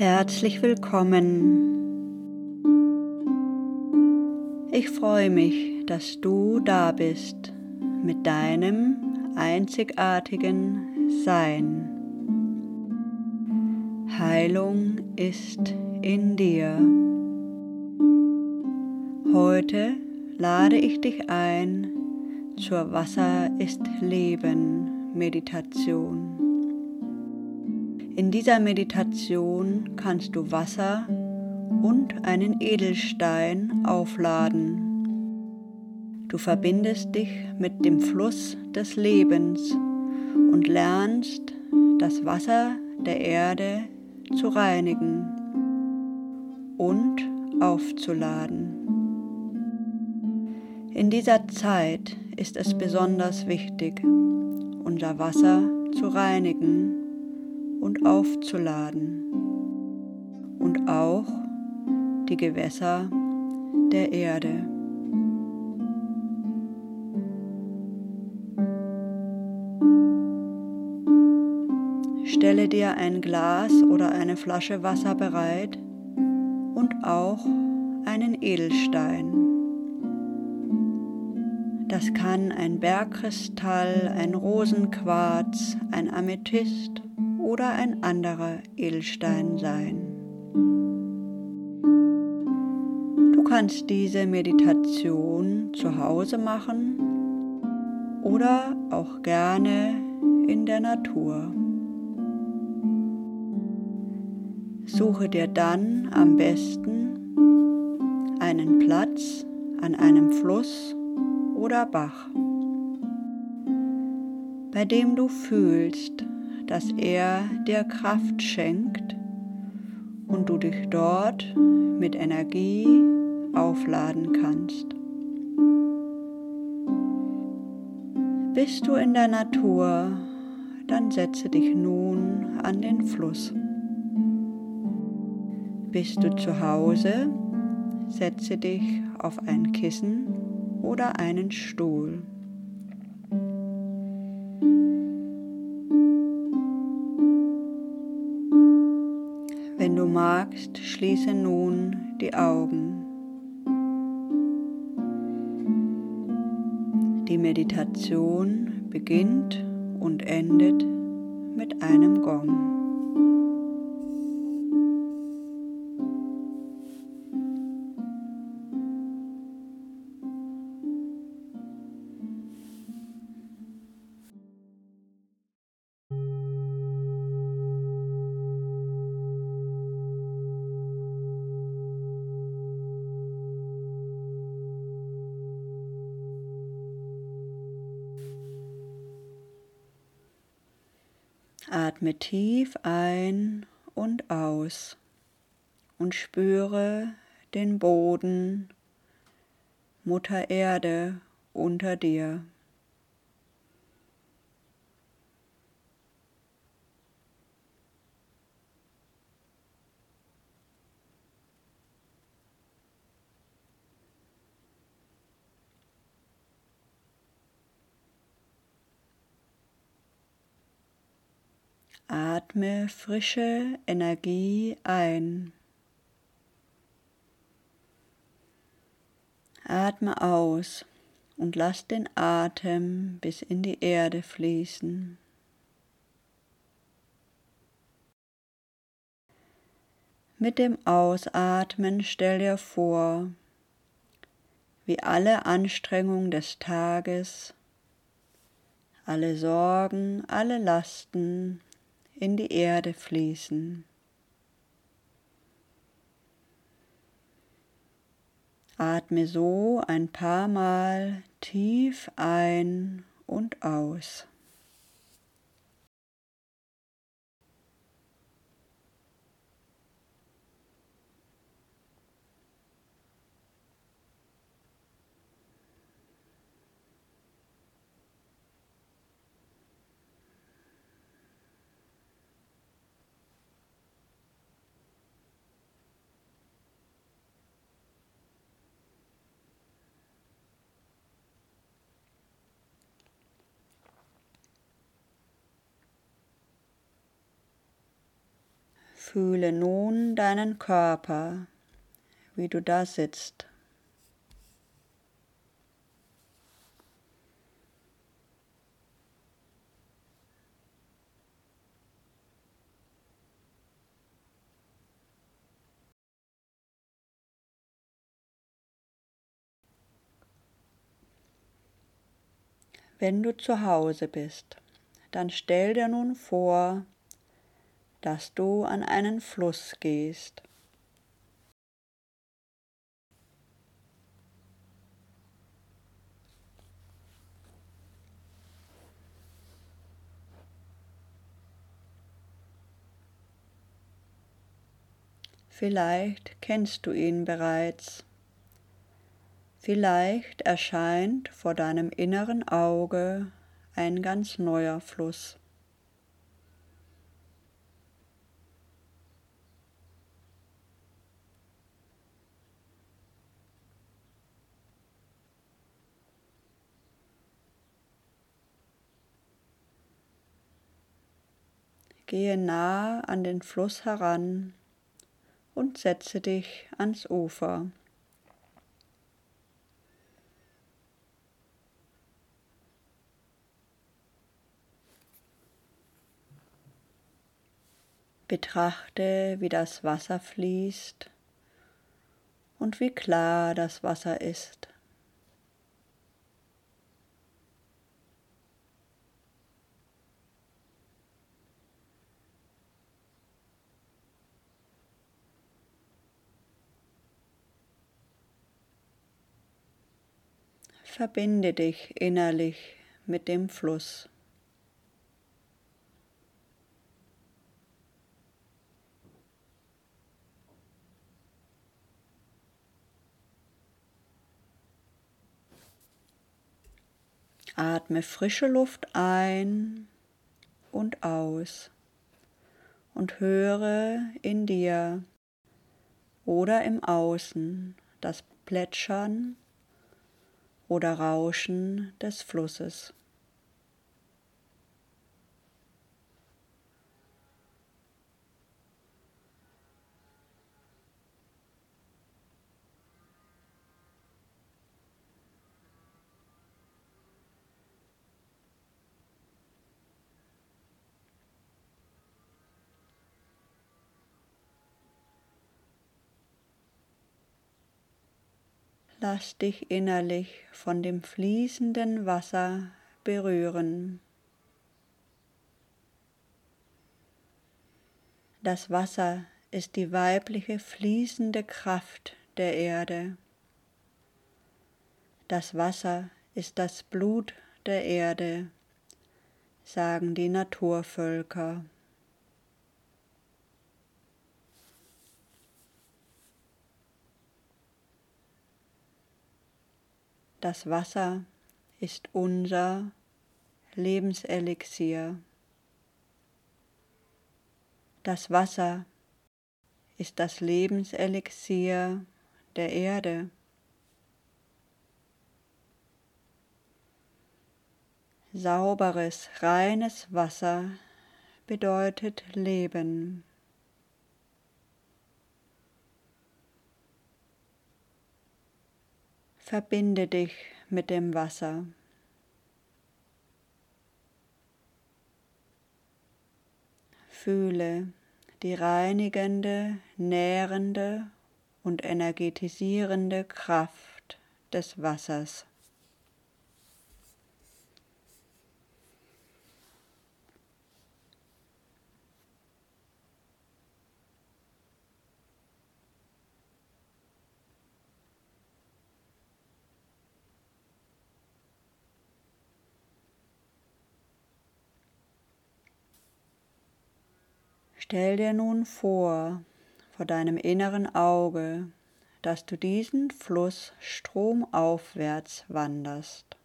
Herzlich willkommen. Ich freue mich, dass du da bist mit deinem einzigartigen Sein. Heilung ist in dir. Heute lade ich dich ein zur Wasser ist Leben Meditation. In dieser Meditation kannst du Wasser und einen Edelstein aufladen. Du verbindest dich mit dem Fluss des Lebens und lernst, das Wasser der Erde zu reinigen und aufzuladen. In dieser Zeit ist es besonders wichtig, unser Wasser zu reinigen und aufzuladen und auch die Gewässer der Erde. Stelle dir ein Glas oder eine Flasche Wasser bereit und auch einen Edelstein. Das kann ein Bergkristall, ein Rosenquarz, ein Amethyst oder ein anderer Edelstein sein. Du kannst diese Meditation zu Hause machen oder auch gerne in der Natur. Suche dir dann am besten einen Platz an einem Fluss oder Bach, bei dem du fühlst, dass er dir Kraft schenkt und du dich dort mit Energie aufladen kannst. Bist du in der Natur, dann setze dich nun an den Fluss. Bist du zu Hause, setze dich auf ein Kissen oder einen Stuhl. Wenn du magst, schließe nun die Augen. Die Meditation beginnt und endet mit einem Gong. Atme tief ein und aus und spüre den Boden, Mutter Erde unter dir. Atme frische Energie ein. Atme aus und lass den Atem bis in die Erde fließen. Mit dem Ausatmen stell dir vor, wie alle Anstrengungen des Tages, alle Sorgen, alle Lasten in die Erde fließen. Atme so ein paar Mal tief ein und aus. Fühle nun deinen Körper, wie du da sitzt. Wenn du zu Hause bist, dann stell dir nun vor, dass du an einen Fluss gehst. Vielleicht kennst du ihn bereits. Vielleicht erscheint vor deinem inneren Auge ein ganz neuer Fluss. Gehe nah an den Fluss heran und setze dich ans Ufer. Betrachte, wie das Wasser fließt und wie klar das Wasser ist. Verbinde dich innerlich mit dem Fluss. Atme frische Luft ein und aus und höre in dir oder im Außen das Plätschern oder Rauschen des Flusses. Lass dich innerlich von dem fließenden Wasser berühren. Das Wasser ist die weibliche fließende Kraft der Erde. Das Wasser ist das Blut der Erde, sagen die Naturvölker. Das Wasser ist unser Lebenselixier. Das Wasser ist das Lebenselixier der Erde. Sauberes, reines Wasser bedeutet Leben. Verbinde dich mit dem Wasser. Fühle die reinigende, nährende und energetisierende Kraft des Wassers. Stell dir nun vor, vor deinem inneren Auge, dass du diesen Fluss stromaufwärts wanderst.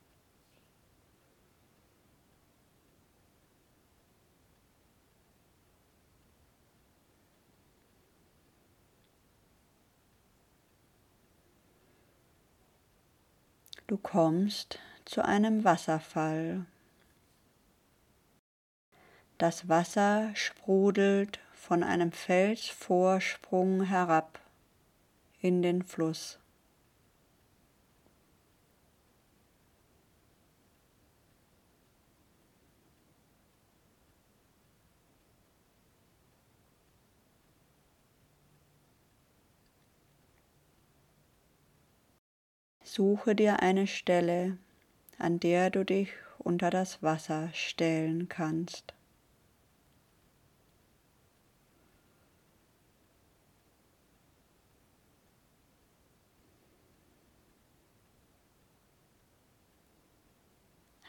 Du kommst zu einem Wasserfall. Das Wasser sprudelt von einem Felsvorsprung herab in den Fluss. Suche dir eine Stelle, an der du dich unter das Wasser stellen kannst.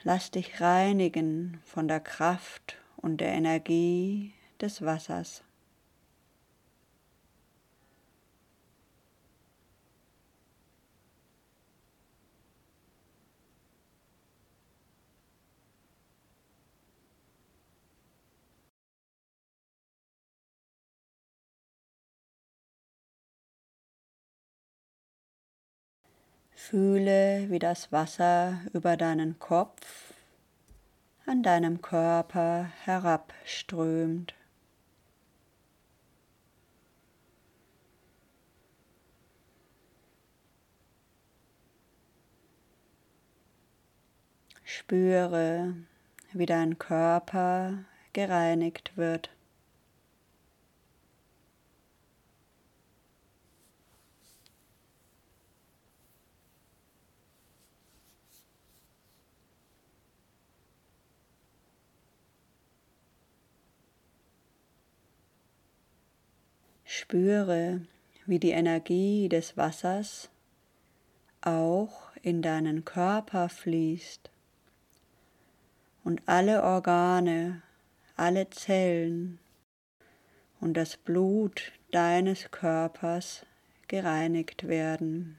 Lass dich reinigen von der Kraft und der Energie des Wassers. Fühle, wie das Wasser über deinen Kopf an deinem Körper herabströmt. Spüre, wie dein Körper gereinigt wird. Spüre, wie die Energie des Wassers auch in deinen Körper fließt und alle Organe, alle Zellen und das Blut deines Körpers gereinigt werden.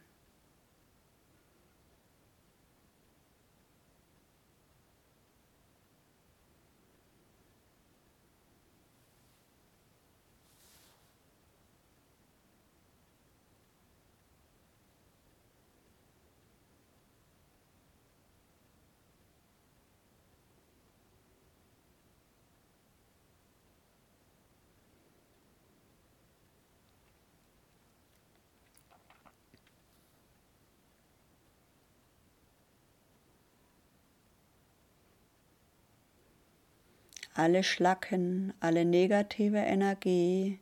Alle Schlacken, alle negative Energie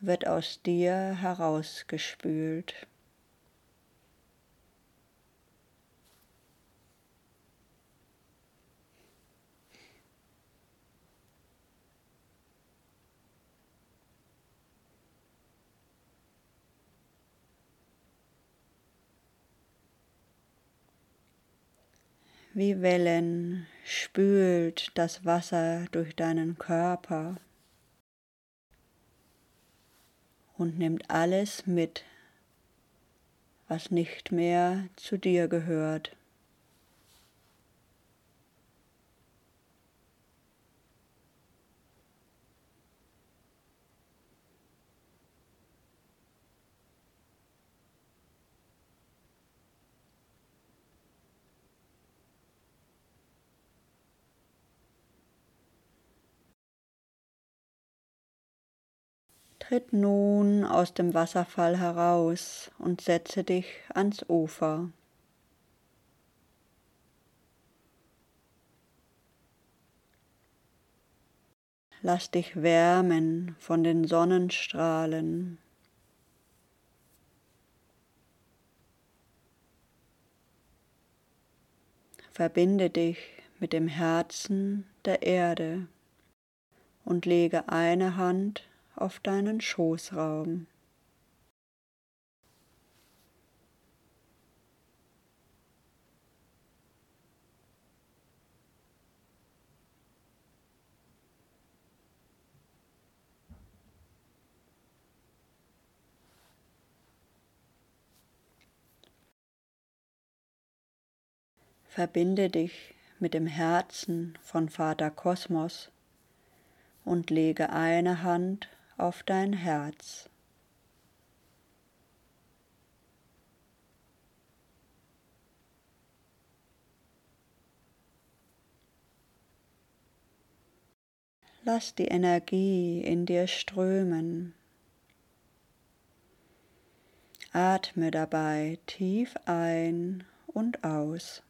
wird aus dir herausgespült. Wie Wellen spült das Wasser durch deinen Körper und nimmt alles mit, was nicht mehr zu dir gehört. Tritt nun aus dem Wasserfall heraus und setze dich ans Ufer. Lass dich wärmen von den Sonnenstrahlen. Verbinde dich mit dem Herzen der Erde und lege eine Hand auf deinen Schoßraum. Verbinde dich mit dem Herzen von Vater Kosmos und lege eine Hand auf dein Herz. Lass die Energie in dir strömen. Atme dabei tief ein und aus.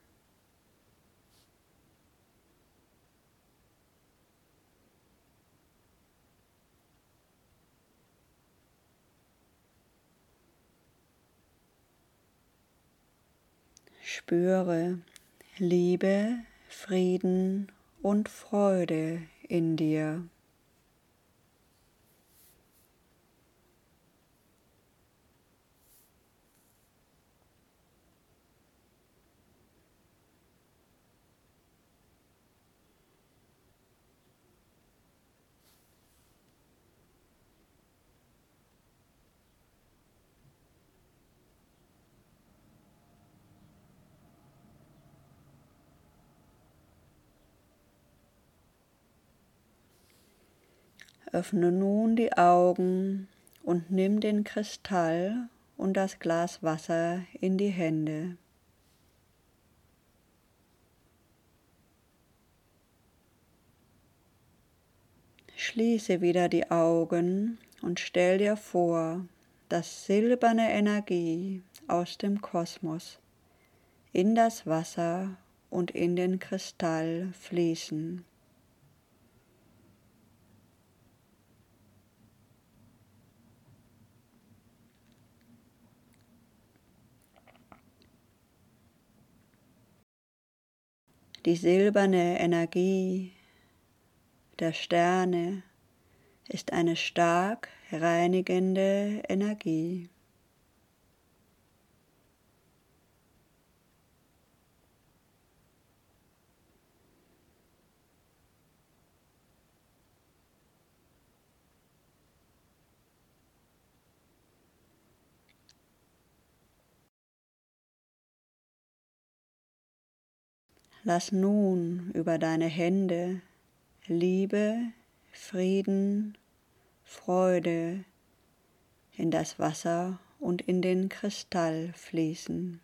Spüre Liebe, Frieden und Freude in dir. Öffne nun die Augen und nimm den Kristall und das Glas Wasser in die Hände. Schließe wieder die Augen und stell dir vor, dass silberne Energie aus dem Kosmos in das Wasser und in den Kristall fließen. Die silberne Energie der Sterne ist eine stark reinigende Energie. Lass nun über deine Hände Liebe, Frieden, Freude in das Wasser und in den Kristall fließen.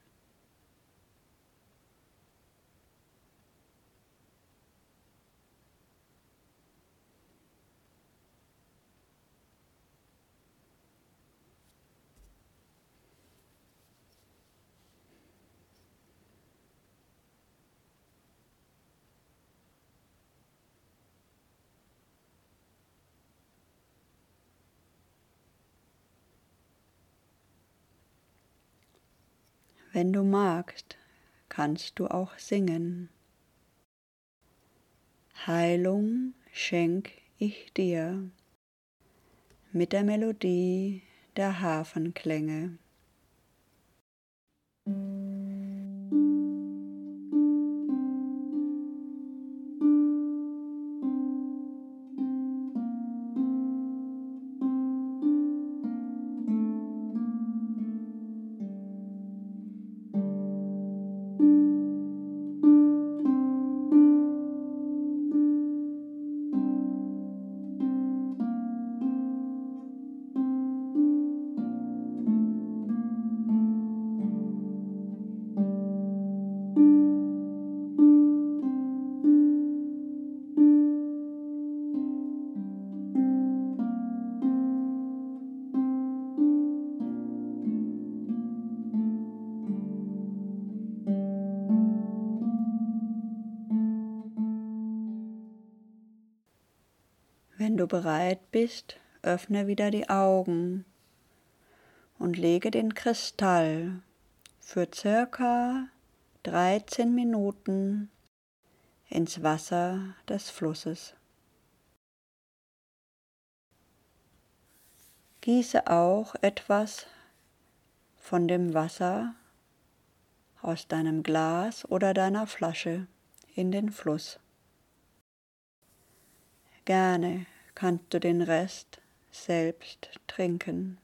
Wenn du magst, kannst du auch singen. Heilung schenk ich dir mit der Melodie der Hafenklänge. Wenn du bereit bist, öffne wieder die Augen und lege den Kristall für circa 13 Minuten ins Wasser des Flusses. Gieße auch etwas von dem Wasser aus deinem Glas oder deiner Flasche in den Fluss. Gerne kannst du den Rest selbst trinken.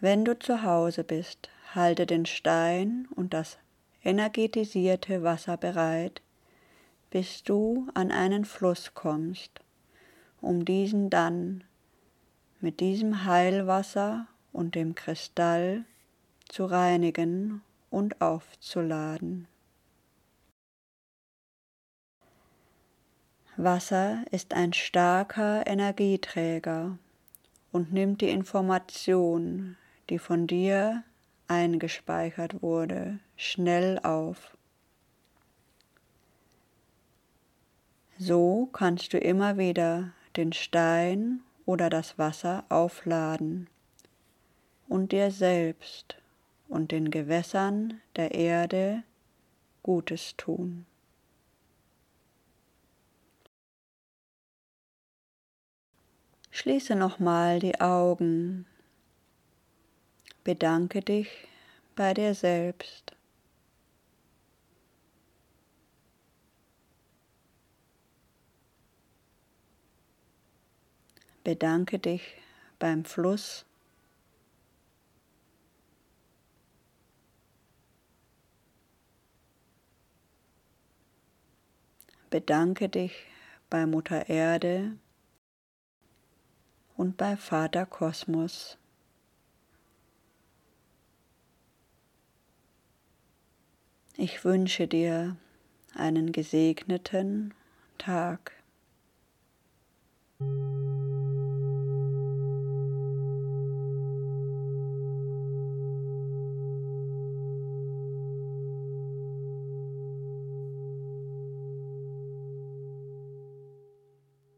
Wenn du zu Hause bist, halte den Stein und das energetisierte Wasser bereit, bis du an einen Fluss kommst, um diesen dann mit diesem Heilwasser und dem Kristall zu reinigen und aufzuladen. Wasser ist ein starker Energieträger und nimmt die Information, die von dir eingespeichert wurde, schnell auf. So kannst du immer wieder den Stein oder das Wasser aufladen und dir selbst und den Gewässern der Erde Gutes tun. Schließe nochmal die Augen. Bedanke dich bei dir selbst. Bedanke dich beim Fluss. Bedanke dich bei Mutter Erde und bei Vater Kosmos. Ich wünsche dir einen gesegneten Tag.